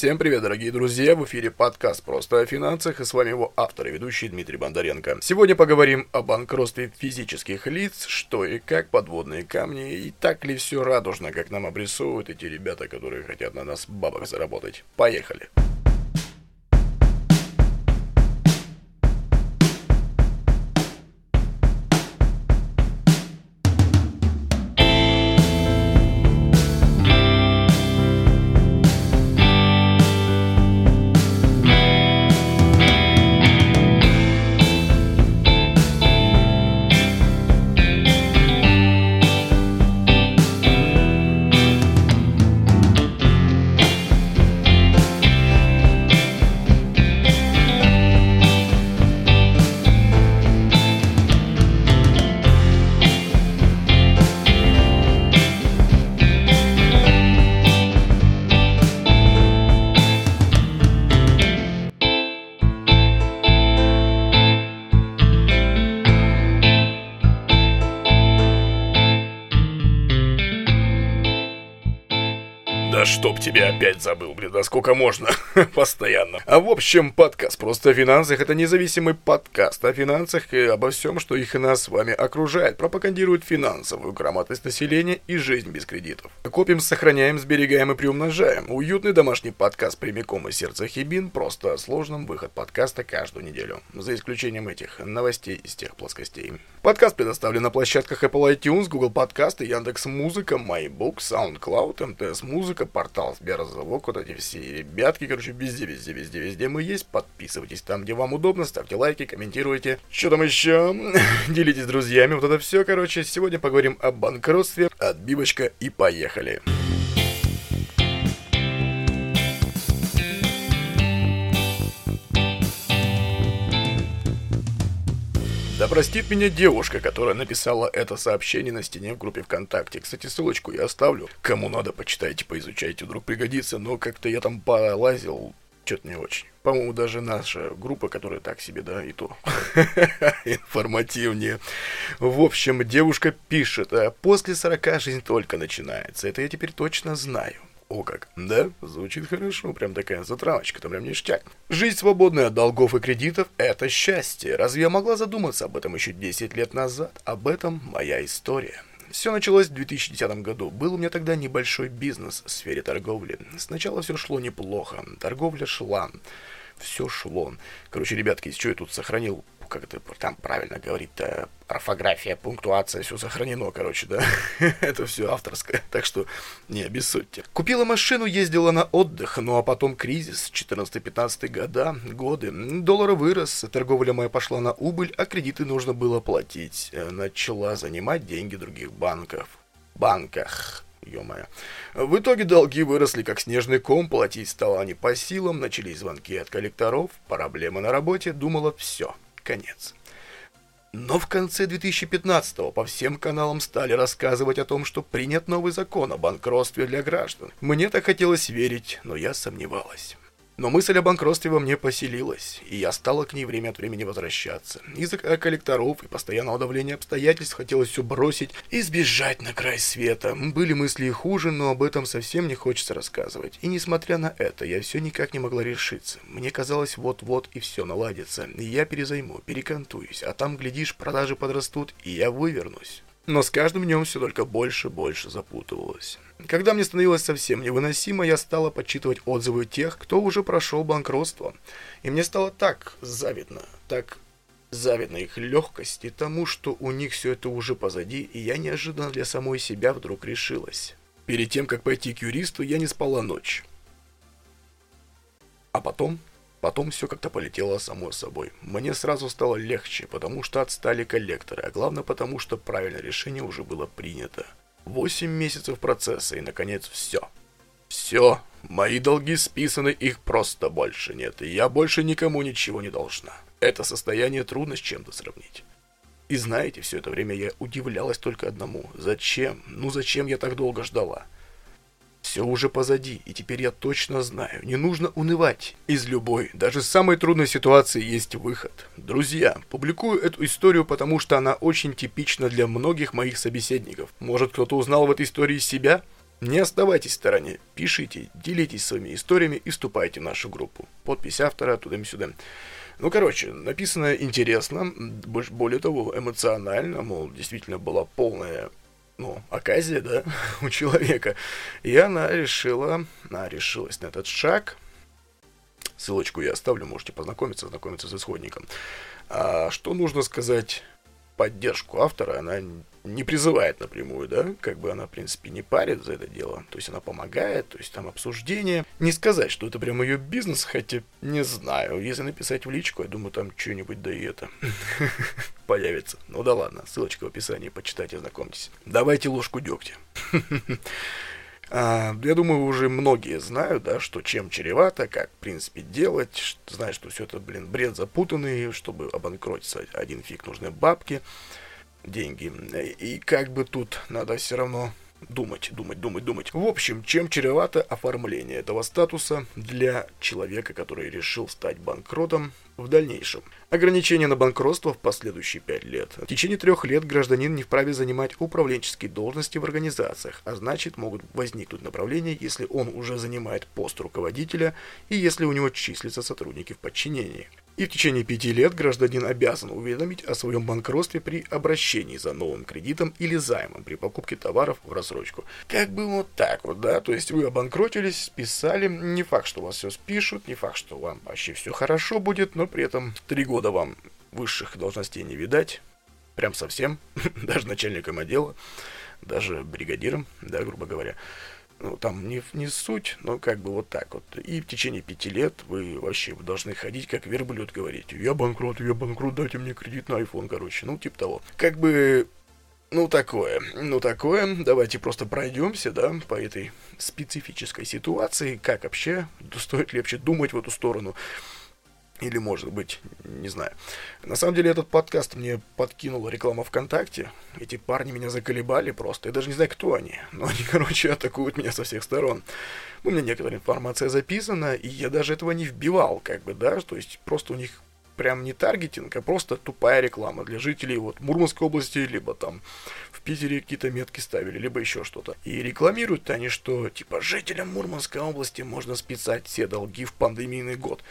Всем привет, дорогие друзья! В эфире подкаст «Просто о финансах» и с вами его автор и ведущий Дмитрий Бондаренко. Сегодня поговорим о банкротстве физических лиц, что и как подводные камни, и так ли все радужно, как нам обрисовывают эти ребята, которые хотят на нас бабок заработать. Поехали! Да gusto. Тебя опять забыл, блин, да сколько можно? Постоянно. А в общем, подкаст «Просто о финансах» — это независимый подкаст о финансах и обо всем, что их и нас с вами окружает. Пропагандирует финансовую грамотность населения и жизнь без кредитов. Копим, сохраняем, сберегаем и приумножаем. Уютный домашний подкаст прямиком из сердца Хибин, просто о сложном выход подкаста каждую неделю. За исключением этих новостей из тех плоскостей. Подкаст предоставлен на площадках Apple iTunes, Google Подкасты, Яндекс Музыка, MyBook, SoundCloud, МТС Музыка, портал Сберзвук, вот эти все ребятки, короче, везде, везде, везде, везде мы есть. Подписывайтесь там, где вам удобно, ставьте лайки, комментируйте. Что там еще? Делитесь с друзьями, вот это все, короче. Сегодня поговорим о банкротстве, отбивочка и поехали. Да простит меня девушка, которая написала это сообщение на стене в группе ВКонтакте. Кстати, ссылочку я оставлю. Кому надо, почитайте, поизучайте, вдруг пригодится. Но как-то я там полазил, что-то не очень. По-моему, даже наша группа, которая так себе, да, и то информативнее. В общем, девушка пишет, «Э, после 40 жизнь только начинается. Это я теперь точно знаю. О как, да? Звучит хорошо, прям такая затравочка, там прям ништяк. Жизнь свободная от долгов и кредитов – это счастье. Разве я могла задуматься об этом еще 10 лет назад? Об этом моя история. Все началось в 2010 году. Был у меня тогда небольшой бизнес в сфере торговли. Сначала все шло неплохо. Торговля шла. Все шло. Короче, ребятки, из чего я тут сохранил как это там правильно говорит-то, орфография, пунктуация, все сохранено, короче, да. это все авторское, так что не обессудьте. Купила машину, ездила на отдых, ну а потом кризис, 14-15 года, годы. Доллар вырос, торговля моя пошла на убыль, а кредиты нужно было платить. Начала занимать деньги других банков. Банках ё-моё. В итоге долги выросли как снежный ком, платить стало не по силам, начались звонки от коллекторов, проблемы на работе, думала, все, конец. Но в конце 2015-го по всем каналам стали рассказывать о том, что принят новый закон о банкротстве для граждан. Мне так хотелось верить, но я сомневалась. Но мысль о банкротстве во мне поселилась, и я стала к ней время от времени возвращаться. Из-за коллекторов и постоянного давления обстоятельств хотелось все бросить и сбежать на край света. Были мысли и хуже, но об этом совсем не хочется рассказывать. И несмотря на это, я все никак не могла решиться. Мне казалось, вот-вот и все наладится. Я перезайму, перекантуюсь, а там, глядишь, продажи подрастут, и я вывернусь. Но с каждым днем все только больше и больше запутывалось. Когда мне становилось совсем невыносимо, я стала подсчитывать отзывы тех, кто уже прошел банкротство. И мне стало так завидно, так завидно их легкости тому, что у них все это уже позади, и я неожиданно для самой себя вдруг решилась. Перед тем, как пойти к юристу, я не спала ночь. А потом Потом все как-то полетело само собой. Мне сразу стало легче, потому что отстали коллекторы, а главное потому, что правильное решение уже было принято. Восемь месяцев процесса и, наконец, все. Все. Мои долги списаны, их просто больше нет, и я больше никому ничего не должна. Это состояние трудно с чем-то сравнить. И знаете, все это время я удивлялась только одному. Зачем? Ну зачем я так долго ждала? Все уже позади, и теперь я точно знаю, не нужно унывать. Из любой, даже самой трудной ситуации есть выход. Друзья, публикую эту историю, потому что она очень типична для многих моих собеседников. Может кто-то узнал в этой истории себя? Не оставайтесь в стороне, пишите, делитесь своими историями и вступайте в нашу группу. Подпись автора туда-сюда. Ну, короче, написано интересно, более того, эмоционально, мол, действительно была полная ну, оказия, да, у человека. И она решила, она решилась на этот шаг. Ссылочку я оставлю, можете познакомиться, знакомиться с исходником. А что нужно сказать поддержку автора, она не призывает напрямую, да, как бы она, в принципе, не парит за это дело, то есть она помогает, то есть там обсуждение. Не сказать, что это прям ее бизнес, хотя не знаю, если написать в личку, я думаю, там что-нибудь да и это появится. Ну да ладно, ссылочка в описании, почитайте, знакомьтесь. Давайте ложку дегтя. А, я думаю, уже многие знают, да, что чем чревато, как, в принципе, делать, знают, что все это, блин, бред запутанный, чтобы обанкротиться один фиг нужны бабки, деньги. И как бы тут надо все равно думать, думать, думать, думать. В общем, чем чревато оформление этого статуса для человека, который решил стать банкротом в дальнейшем. Ограничение на банкротство в последующие пять лет. В течение трех лет гражданин не вправе занимать управленческие должности в организациях, а значит могут возникнуть направления, если он уже занимает пост руководителя и если у него числятся сотрудники в подчинении. И в течение пяти лет гражданин обязан уведомить о своем банкротстве при обращении за новым кредитом или займом при покупке товаров в рассрочку. Как бы вот так вот, да, то есть вы обанкротились, списали, не факт, что вас все спишут, не факт, что вам вообще все хорошо будет, но при этом три года вам высших должностей не видать, прям совсем, даже начальником отдела, даже бригадиром, да, грубо говоря. Ну, там не, не суть, но как бы вот так вот. И в течение пяти лет вы вообще должны ходить как верблюд, говорить, я банкрот, я банкрот, дайте мне кредит на iPhone, короче, ну, типа того. Как бы ну, такое, ну, такое. Давайте просто пройдемся, да, по этой специфической ситуации. Как вообще, стоит ли вообще думать в эту сторону? Или, может быть, не знаю. На самом деле, этот подкаст мне подкинула реклама ВКонтакте. Эти парни меня заколебали просто. Я даже не знаю, кто они. Но они, короче, атакуют меня со всех сторон. У меня некоторая информация записана, и я даже этого не вбивал, как бы, да. То есть, просто у них прям не таргетинг, а просто тупая реклама для жителей вот Мурманской области, либо там в Питере какие-то метки ставили, либо еще что-то. И рекламируют они, что типа жителям Мурманской области можно списать все долги в пандемийный год.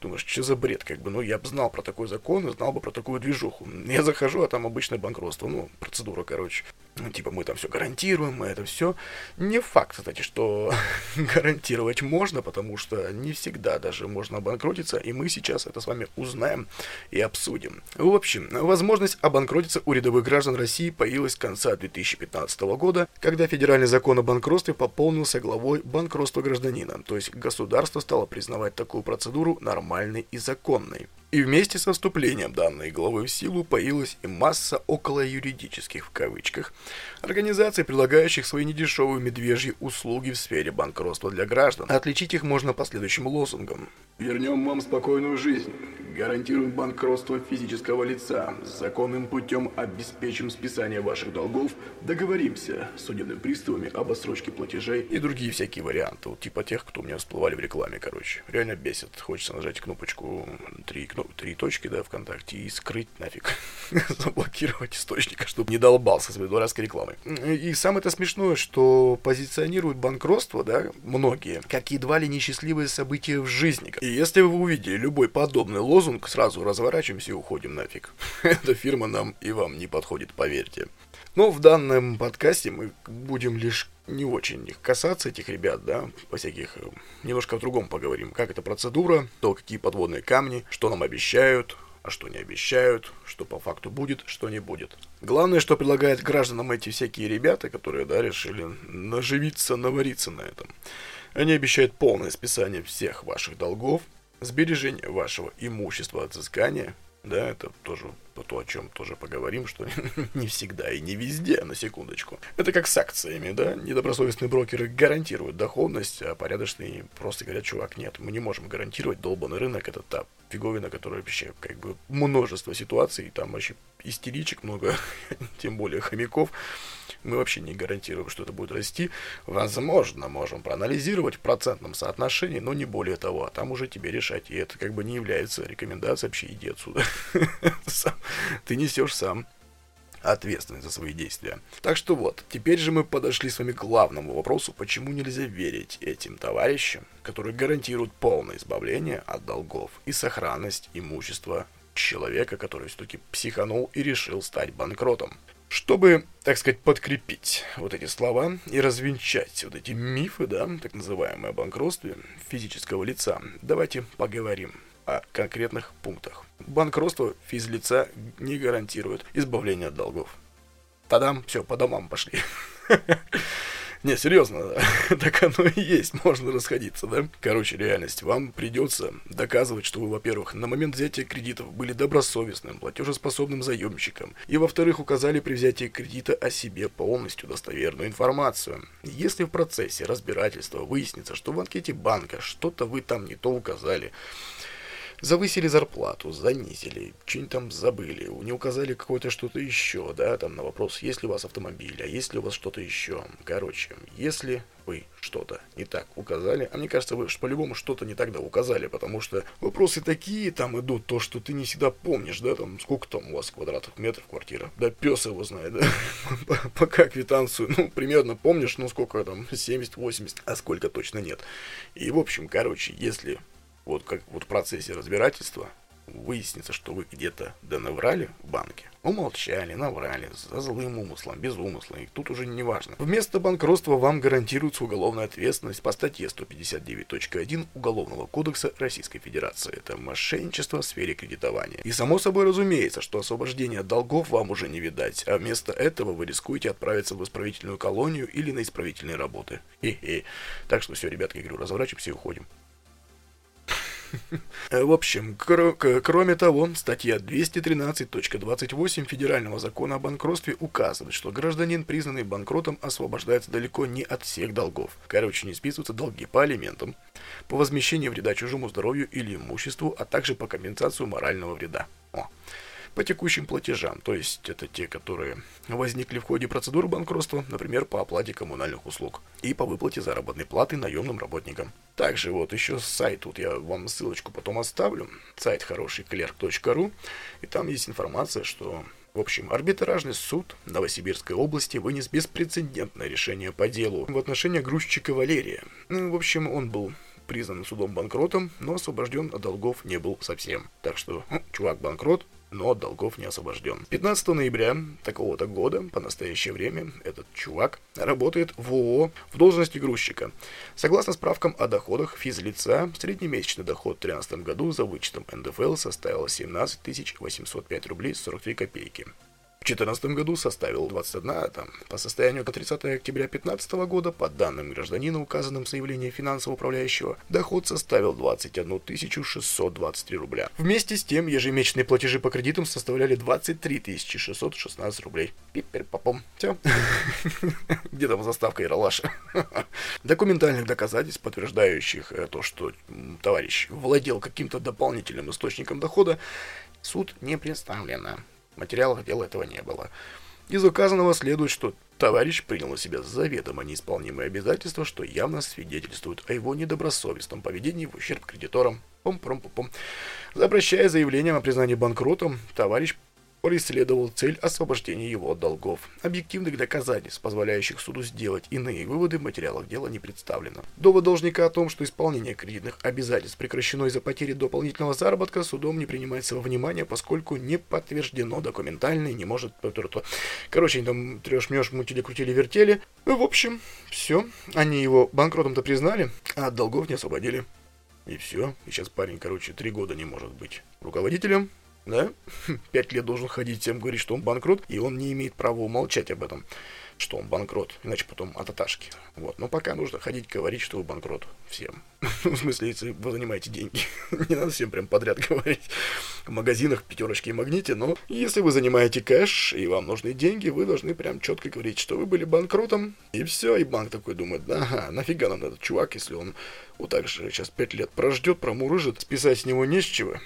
Думаешь, что за бред, как бы, ну, я бы знал про такой закон знал бы про такую движуху. Я захожу, а там обычное банкротство, ну, процедура, короче. Ну, типа, мы там все гарантируем, мы это все. Не факт, кстати, что гарантировать можно, потому что не всегда даже можно обанкротиться, и мы сейчас это с вами узнаем и обсудим. В общем, возможность обанкротиться у рядовых граждан России появилась с конца 2015 года, когда федеральный закон о банкротстве пополнился главой банкротства гражданина, то есть государство стало признавать такую процедуру нормальной нормальной и законной. И вместе со вступлением данной главы в силу появилась и масса около юридических в кавычках организаций, предлагающих свои недешевые медвежьи услуги в сфере банкротства для граждан. Отличить их можно по следующим лозунгам. Вернем вам спокойную жизнь. Гарантируем банкротство физического лица. Законным путем обеспечим списание ваших долгов. Договоримся с судебными приставами об отсрочке платежей и другие всякие варианты. Вот типа тех, кто у меня всплывали в рекламе, короче. Реально бесит. Хочется нажать кнопочку три ну, три точки, да, ВКонтакте, и скрыть нафиг, заблокировать источника, чтобы не долбался своей дурацкой рекламой. И самое это смешное, что позиционируют банкротство, да, многие, как едва ли несчастливые события в жизни. И если вы увидели любой подобный лозунг, сразу разворачиваемся и уходим нафиг. Эта фирма нам и вам не подходит, поверьте. Но в данном подкасте мы будем лишь не очень касаться, этих ребят, да, по всяких, э, немножко о другом поговорим. Как эта процедура, то какие подводные камни, что нам обещают, а что не обещают, что по факту будет, что не будет. Главное, что предлагают гражданам эти всякие ребята, которые, да, решили наживиться, навариться на этом. Они обещают полное списание всех ваших долгов, сбережение вашего имущества от взыскания, да, это тоже то, о чем тоже поговорим, что не всегда и не везде, на секундочку. Это как с акциями, да? Недобросовестные брокеры гарантируют доходность, а порядочные просто говорят, чувак, нет, мы не можем гарантировать, долбанный рынок, это та фиговина, которая вообще, как бы, множество ситуаций, там вообще истеричек много, тем более хомяков, мы вообще не гарантируем, что это будет расти. Возможно, можем проанализировать в процентном соотношении, но не более того. А там уже тебе решать. И это как бы не является рекомендацией вообще иди отсюда. Ты несешь сам ответственность за свои действия. Так что вот, теперь же мы подошли с вами к главному вопросу, почему нельзя верить этим товарищам, которые гарантируют полное избавление от долгов и сохранность имущества человека, который все-таки психанул и решил стать банкротом. Чтобы, так сказать, подкрепить вот эти слова и развенчать вот эти мифы, да, так называемые о банкротстве физического лица, давайте поговорим о конкретных пунктах. Банкротство физлица не гарантирует избавление от долгов. Тадам, все, по домам пошли. Не, серьезно, так оно и есть, можно расходиться, да? Короче, реальность. Вам придется доказывать, что вы, во-первых, на момент взятия кредитов были добросовестным, платежеспособным заемщиком, и, во-вторых, указали при взятии кредита о себе полностью достоверную информацию. Если в процессе разбирательства выяснится, что в анкете банка что-то вы там не то указали, Завысили зарплату, занизили, что-нибудь там забыли, не указали какое-то что-то еще, да, там на вопрос, есть ли у вас автомобиль, а есть ли у вас что-то еще. Короче, если вы что-то не так указали, а мне кажется, вы по-любому что-то не тогда указали, потому что вопросы такие там идут, то, что ты не всегда помнишь, да, там, сколько там у вас квадратных метров квартира, да, пес его знает, да, пока квитанцию, ну, примерно помнишь, ну, сколько там, 70-80, а сколько точно нет. И, в общем, короче, если вот как вот в процессе разбирательства выяснится, что вы где-то да наврали в банке, умолчали, наврали, за злым умыслом, без умысла, и тут уже не важно. Вместо банкротства вам гарантируется уголовная ответственность по статье 159.1 Уголовного кодекса Российской Федерации. Это мошенничество в сфере кредитования. И само собой разумеется, что освобождение от долгов вам уже не видать, а вместо этого вы рискуете отправиться в исправительную колонию или на исправительные работы. Хе-хе. Так что все, ребятки, говорю, разворачиваемся и уходим. В общем, кр кроме того, статья 213.28 Федерального закона о банкротстве указывает, что гражданин, признанный банкротом, освобождается далеко не от всех долгов. Короче, не списываются долги по алиментам, по возмещению вреда чужому здоровью или имуществу, а также по компенсацию морального вреда. О по текущим платежам, то есть это те, которые возникли в ходе процедуры банкротства, например, по оплате коммунальных услуг и по выплате заработной платы наемным работникам. Также вот еще сайт, тут я вам ссылочку потом оставлю, сайт хороший clerk.ru, и там есть информация, что в общем, арбитражный суд Новосибирской области вынес беспрецедентное решение по делу в отношении грузчика Валерия. Ну, в общем, он был признан судом банкротом, но освобожден от долгов не был совсем. Так что, чувак банкрот, но от долгов не освобожден. 15 ноября такого-то года, по настоящее время, этот чувак работает в ООО в должности грузчика. Согласно справкам о доходах физлица, среднемесячный доход в 2013 году за вычетом НДФЛ составил 17 805 рублей 43 копейки. В 2014 году составил 21, там, по состоянию по 30 октября 2015 года, по данным гражданина, указанным в заявлении финансового управляющего, доход составил 21 623 рубля. Вместе с тем, ежемесячные платежи по кредитам составляли 23 616 рублей. Пипер попом. Все. Где там заставка Иралаша? Документальных доказательств, подтверждающих э, то, что товарищ владел каким-то дополнительным источником дохода, суд не представлено материалах дела этого не было. Из указанного следует, что товарищ принял на себя заведомо неисполнимые обязательства, что явно свидетельствует о его недобросовестном поведении в ущерб кредиторам. Пом-пом-пом. Обращая заявлением о признании банкротом, товарищ преследовал цель освобождения его от долгов. Объективных доказательств, позволяющих суду сделать иные выводы в материалах дела не представлено. Довод должника о том, что исполнение кредитных обязательств прекращено из-за потери дополнительного заработка, судом не принимается во внимание, поскольку не подтверждено документально и не может... Короче, они там трешь-мешь, мутили-крутили, вертели. В общем, все. Они его банкротом-то признали, а от долгов не освободили. И все. И сейчас парень, короче, три года не может быть руководителем, да, пять лет должен ходить всем говорить, что он банкрот, и он не имеет права умолчать об этом, что он банкрот, иначе потом от аташки. Вот, но пока нужно ходить говорить, что вы банкрот всем. В смысле, если вы занимаете деньги. не надо всем прям подряд говорить в магазинах, пятерочки и магните, но если вы занимаете кэш и вам нужны деньги, вы должны прям четко говорить, что вы были банкротом, и все, и банк такой думает, ага, нафига нам этот чувак, если он вот так же сейчас пять лет прождет, промурыжит, списать с него не с чего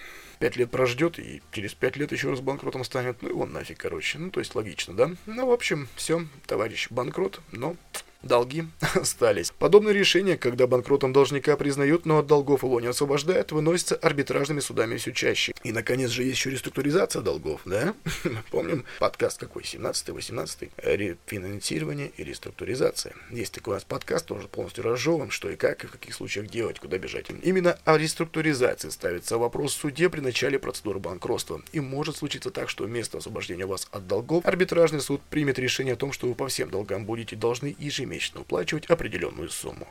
пять лет прождет и через пять лет еще раз банкротом станет. Ну и он нафиг, короче. Ну, то есть логично, да? Ну, в общем, все, товарищ банкрот, но долги остались. Подобное решение, когда банкротом должника признают, но от долгов его не освобождают, выносится арбитражными судами все чаще. И, наконец же, есть еще реструктуризация долгов, да? Помним подкаст какой, 17-18? Рефинансирование и реструктуризация. Есть такой у нас подкаст, тоже полностью разжеван, что и как, и в каких случаях делать, куда бежать. Именно о реструктуризации ставится вопрос в суде при начале процедуры банкротства. И может случиться так, что вместо освобождения вас от долгов, арбитражный суд примет решение о том, что вы по всем долгам будете должны ежемесячно уплачивать определенную сумму.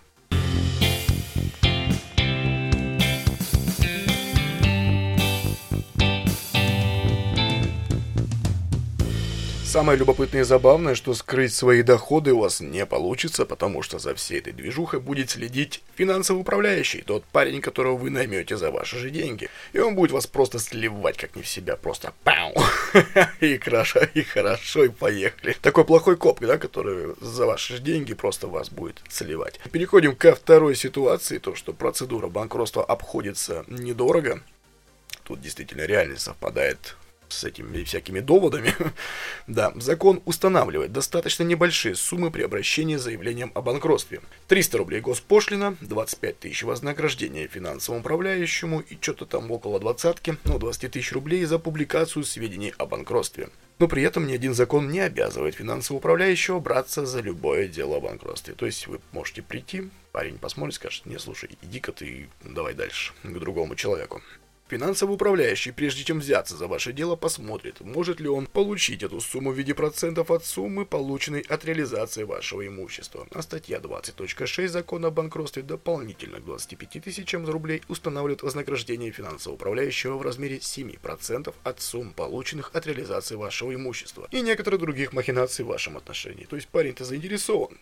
Самое любопытное и забавное, что скрыть свои доходы у вас не получится, потому что за всей этой движухой будет следить финансовый управляющий, тот парень, которого вы наймете за ваши же деньги. И он будет вас просто сливать как не в себя, просто пау, и хорошо, и хорошо, и поехали. Такой плохой коп, да, который за ваши же деньги просто вас будет сливать. Переходим ко второй ситуации, то, что процедура банкротства обходится недорого. Тут действительно реальность совпадает с этими всякими доводами, да, закон устанавливает достаточно небольшие суммы при обращении с заявлением о банкротстве. 300 рублей госпошлина, 25 тысяч вознаграждения финансовому управляющему и что-то там около двадцатки, ну 20 тысяч рублей за публикацию сведений о банкротстве. Но при этом ни один закон не обязывает финансового управляющего браться за любое дело о банкротстве. То есть вы можете прийти, парень посмотрит, скажет, не, слушай, иди-ка ты давай дальше, к другому человеку. Финансовый управляющий, прежде чем взяться за ваше дело, посмотрит, может ли он получить эту сумму в виде процентов от суммы, полученной от реализации вашего имущества. А статья 20.6 закона о банкротстве дополнительно к 25 тысячам рублей устанавливает вознаграждение финансового управляющего в размере 7% от сумм, полученных от реализации вашего имущества и некоторых других махинаций в вашем отношении. То есть парень-то заинтересован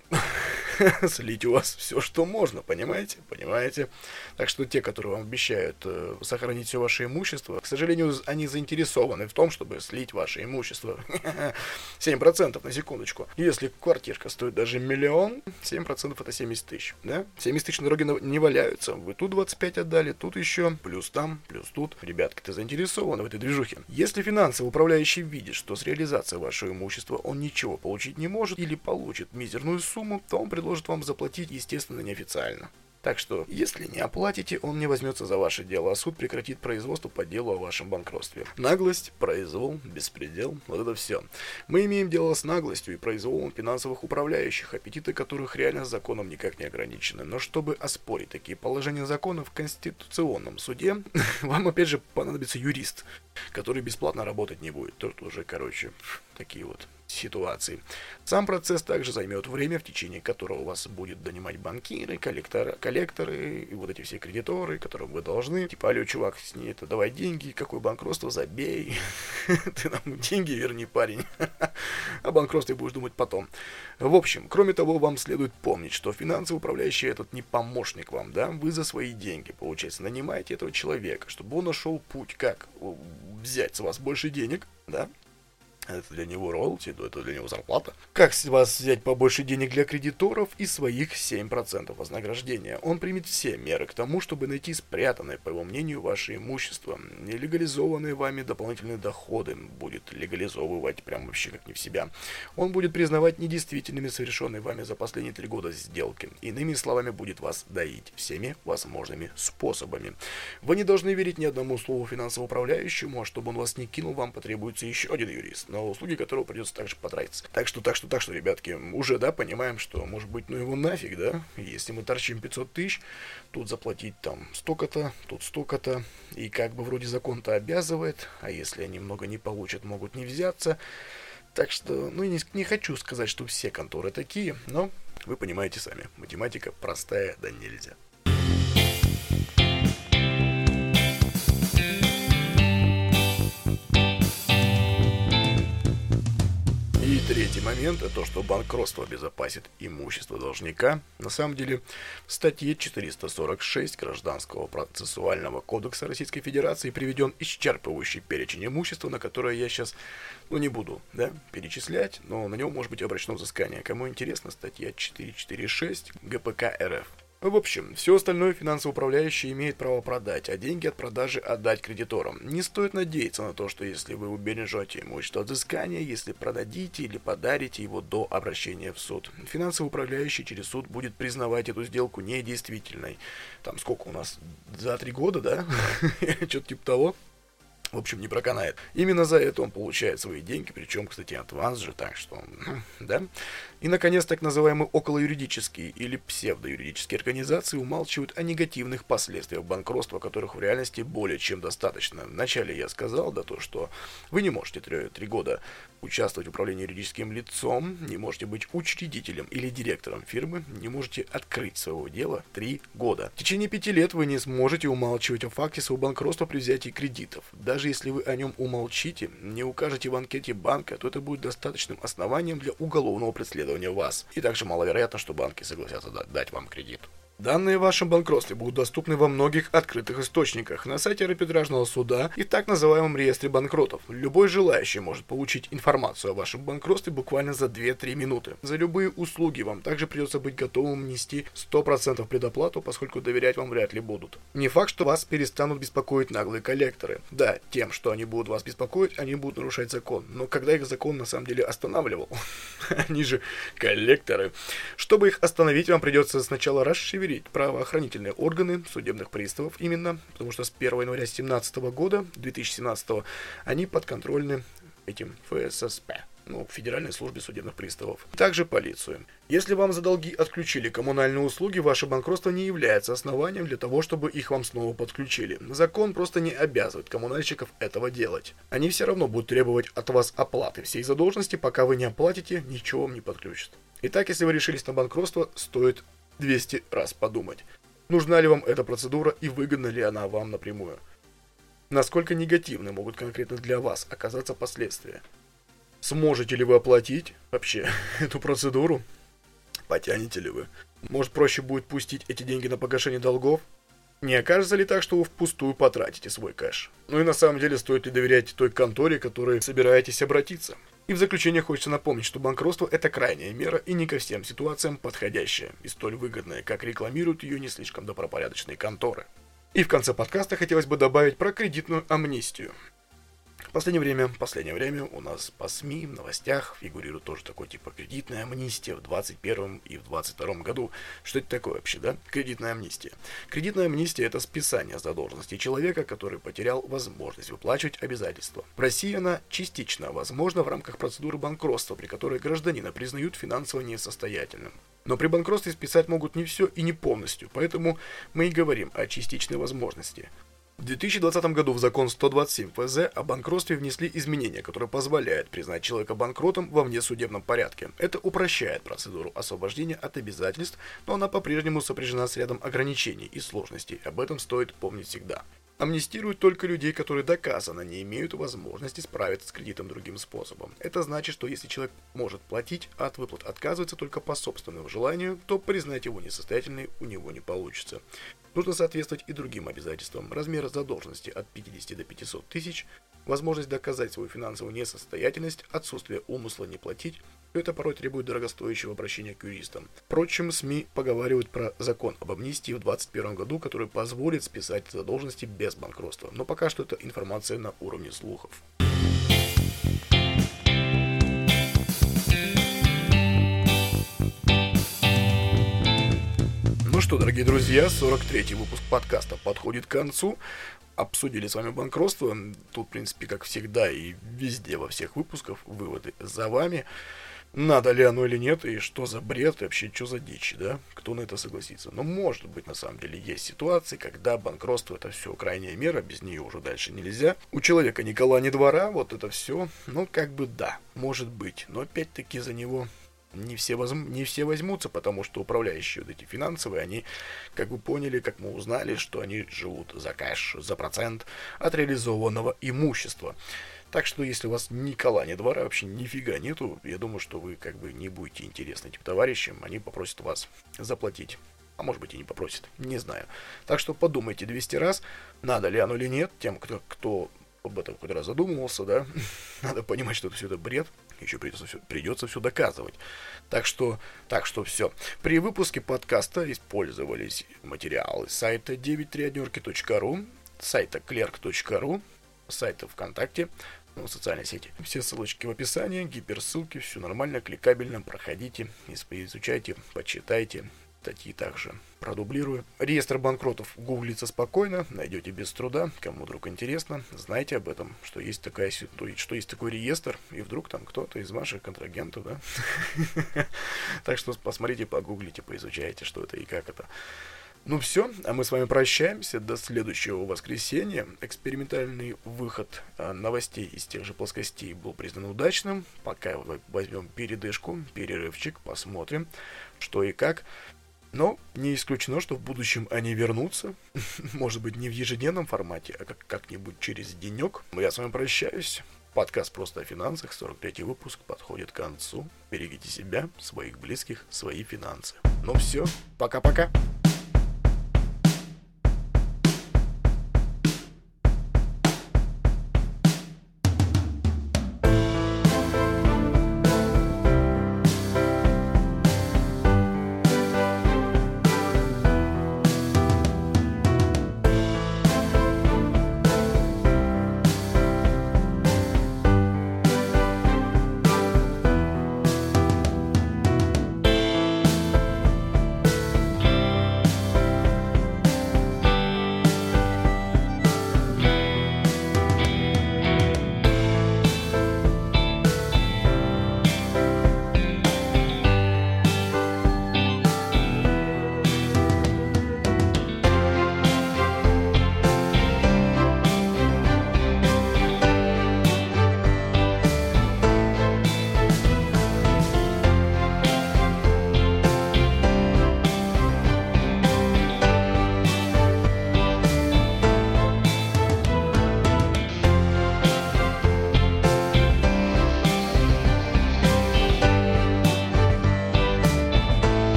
слить у вас все, что можно, понимаете? Понимаете? Так что те, которые вам обещают э, сохранить все ваше имущество. К сожалению, они заинтересованы в том, чтобы слить ваше имущество. 7% на секундочку. Если квартирка стоит даже миллион, 7% это 70 тысяч. Да? 70 тысяч на дороге не валяются. Вы тут 25 отдали, тут еще, плюс там, плюс тут. Ребятки, ты заинтересованы в этой движухе. Если финансовый управляющий видит, что с реализацией вашего имущества он ничего получить не может или получит мизерную сумму, то он предложит вам заплатить, естественно, неофициально. Так что, если не оплатите, он не возьмется за ваше дело, а суд прекратит производство по делу о вашем банкротстве. Наглость, произвол, беспредел, вот это все. Мы имеем дело с наглостью и произволом финансовых управляющих, аппетиты которых реально законом никак не ограничены. Но чтобы оспорить такие положения закона в Конституционном суде, вам опять же понадобится юрист, который бесплатно работать не будет. Тут уже, короче, такие вот ситуации. Сам процесс также займет время, в течение которого вас будет донимать банкиры, коллекторы, коллекторы и вот эти все кредиторы, которым вы должны. Типа, алло, чувак, не это давай деньги, какое банкротство, забей. Ты нам деньги верни, парень. О банкротстве будешь думать потом. В общем, кроме того, вам следует помнить, что финансовый управляющий этот не помощник вам, да? Вы за свои деньги, получается, нанимаете этого человека, чтобы он нашел путь, как взять с вас больше денег, да? Это для него роялти, это для него зарплата. Как с вас взять побольше денег для кредиторов и своих 7% вознаграждения? Он примет все меры к тому, чтобы найти спрятанное, по его мнению, ваше имущество. Нелегализованные вами дополнительные доходы будет легализовывать прям вообще как не в себя. Он будет признавать недействительными совершенные вами за последние три года сделки. Иными словами, будет вас доить всеми возможными способами. Вы не должны верить ни одному слову финансового управляющему, а чтобы он вас не кинул, вам потребуется еще один юрист. Но на услуги которого придется также потратиться. Так что, так что, так что, ребятки, уже, да, понимаем, что, может быть, ну его нафиг, да, если мы торчим 500 тысяч, тут заплатить там столько-то, тут столько-то, и как бы вроде закон-то обязывает, а если они много не получат, могут не взяться. Так что, ну, не, не хочу сказать, что все конторы такие, но вы понимаете сами, математика простая, да нельзя. Третий момент – то, что банкротство обезопасит имущество должника. На самом деле, в статье 446 Гражданского процессуального кодекса Российской Федерации приведен исчерпывающий перечень имущества, на которое я сейчас, ну, не буду, да, перечислять, но на него может быть обращено взыскание. Кому интересно, статья 446 ГПК РФ. В общем, все остальное финансовый управляющий имеет право продать, а деньги от продажи отдать кредиторам. Не стоит надеяться на то, что если вы убережете имущество от взыскания, если продадите или подарите его до обращения в суд, финансовый управляющий через суд будет признавать эту сделку недействительной. Там сколько у нас? За три года, да? Что-то типа того в общем, не проканает. Именно за это он получает свои деньги, причем, кстати, от вас же, так что, да. И, наконец, так называемые околоюридические или псевдоюридические организации умалчивают о негативных последствиях банкротства, которых в реальности более чем достаточно. Вначале я сказал, да, то, что вы не можете три года участвовать в управлении юридическим лицом, не можете быть учредителем или директором фирмы, не можете открыть своего дела три года. В течение пяти лет вы не сможете умалчивать о факте своего банкротства при взятии кредитов. Даже если вы о нем умолчите, не укажете в анкете банка, то это будет достаточным основанием для уголовного преследования вас. И также маловероятно, что банки согласятся дать вам кредит. Данные о вашем банкротстве будут доступны во многих открытых источниках, на сайте арбитражного суда и так называемом реестре банкротов. Любой желающий может получить информацию о вашем банкротстве буквально за 2-3 минуты. За любые услуги вам также придется быть готовым нести 100% предоплату, поскольку доверять вам вряд ли будут. Не факт, что вас перестанут беспокоить наглые коллекторы. Да, тем, что они будут вас беспокоить, они будут нарушать закон. Но когда их закон на самом деле останавливал, они же коллекторы. Чтобы их остановить, вам придется сначала расшевелить проверить правоохранительные органы судебных приставов именно, потому что с 1 января 2017 года, 2017, они подконтрольны этим ФССП ну, Федеральной службе судебных приставов. Также полицию. Если вам за долги отключили коммунальные услуги, ваше банкротство не является основанием для того, чтобы их вам снова подключили. Закон просто не обязывает коммунальщиков этого делать. Они все равно будут требовать от вас оплаты всей задолженности, пока вы не оплатите, ничего вам не подключат. Итак, если вы решились на банкротство, стоит 200 раз подумать, нужна ли вам эта процедура и выгодна ли она вам напрямую. Насколько негативны могут конкретно для вас оказаться последствия. Сможете ли вы оплатить вообще эту процедуру? Потянете ли вы? Может проще будет пустить эти деньги на погашение долгов? Не окажется ли так, что вы впустую потратите свой кэш? Ну и на самом деле стоит ли доверять той конторе, которой собираетесь обратиться? И в заключение хочется напомнить, что банкротство – это крайняя мера и не ко всем ситуациям подходящая, и столь выгодная, как рекламируют ее не слишком добропорядочные конторы. И в конце подкаста хотелось бы добавить про кредитную амнистию. В последнее время, последнее время у нас по СМИ, в новостях фигурирует тоже такой типа кредитная амнистия в 21 и в 22 году. Что это такое вообще, да? Кредитная амнистия. Кредитная амнистия это списание задолженности человека, который потерял возможность выплачивать обязательства. В России она частично возможна в рамках процедуры банкротства, при которой гражданина признают финансово несостоятельным. Но при банкротстве списать могут не все и не полностью, поэтому мы и говорим о частичной возможности. В 2020 году в закон 127 ФЗ о банкротстве внесли изменения, которые позволяют признать человека банкротом во внесудебном порядке. Это упрощает процедуру освобождения от обязательств, но она по-прежнему сопряжена с рядом ограничений и сложностей. Об этом стоит помнить всегда. Амнистируют только людей, которые доказанно не имеют возможности справиться с кредитом другим способом. Это значит, что если человек может платить, а от выплат отказывается только по собственному желанию, то признать его несостоятельной у него не получится. Нужно соответствовать и другим обязательствам. Размер задолженности от 50 до 500 тысяч, возможность доказать свою финансовую несостоятельность, отсутствие умысла не платить, все это порой требует дорогостоящего обращения к юристам. Впрочем, СМИ поговаривают про закон об амнистии в 2021 году, который позволит списать задолженности без банкротства. Но пока что это информация на уровне слухов. Что, дорогие друзья, 43-й выпуск подкаста подходит к концу. Обсудили с вами банкротство. Тут, в принципе, как всегда и везде во всех выпусках выводы за вами. Надо ли оно или нет, и что за бред, и вообще что за дичь, да? Кто на это согласится? Но может быть, на самом деле, есть ситуации, когда банкротство это все крайняя мера, без нее уже дальше нельзя. У человека ни кола, двора, вот это все, ну как бы да, может быть. Но опять-таки за него не все, возьм, не все возьмутся, потому что управляющие вот эти финансовые, они, как вы поняли, как мы узнали, что они живут за кэш, за процент от реализованного имущества. Так что, если у вас ни кола, ни двора, вообще нифига нету, я думаю, что вы как бы не будете интересны этим товарищам, они попросят вас заплатить. А может быть и не попросят, не знаю. Так что подумайте 200 раз, надо ли оно или нет, тем, кто, кто об этом хоть раз задумывался, да, надо понимать, что это все это бред, еще придется все, придется все доказывать. Так что, так что все. При выпуске подкаста использовались материалы сайта 93однерки.ру, сайта clerk.ru, сайта ВКонтакте, ну, социальной сети. Все ссылочки в описании, гиперссылки, все нормально, кликабельно, проходите, изучайте, почитайте. Статьи также продублирую. Реестр банкротов гуглится спокойно, найдете без труда. Кому вдруг интересно, знайте об этом, что есть такая что есть такой реестр, и вдруг там кто-то из ваших контрагентов, да? Так что посмотрите, погуглите, поизучайте, что это и как это. Ну все, а мы с вами прощаемся до следующего воскресенья. Экспериментальный выход а, новостей из тех же плоскостей был признан удачным. Пока возьмем передышку, перерывчик, посмотрим, что и как. Но не исключено, что в будущем они вернутся. Может быть, не в ежедневном формате, а как- как-нибудь через денек. Я с вами прощаюсь. Подкаст «Просто о финансах», 43 выпуск, подходит к концу. Берегите себя, своих близких, свои финансы. Ну все, пока-пока.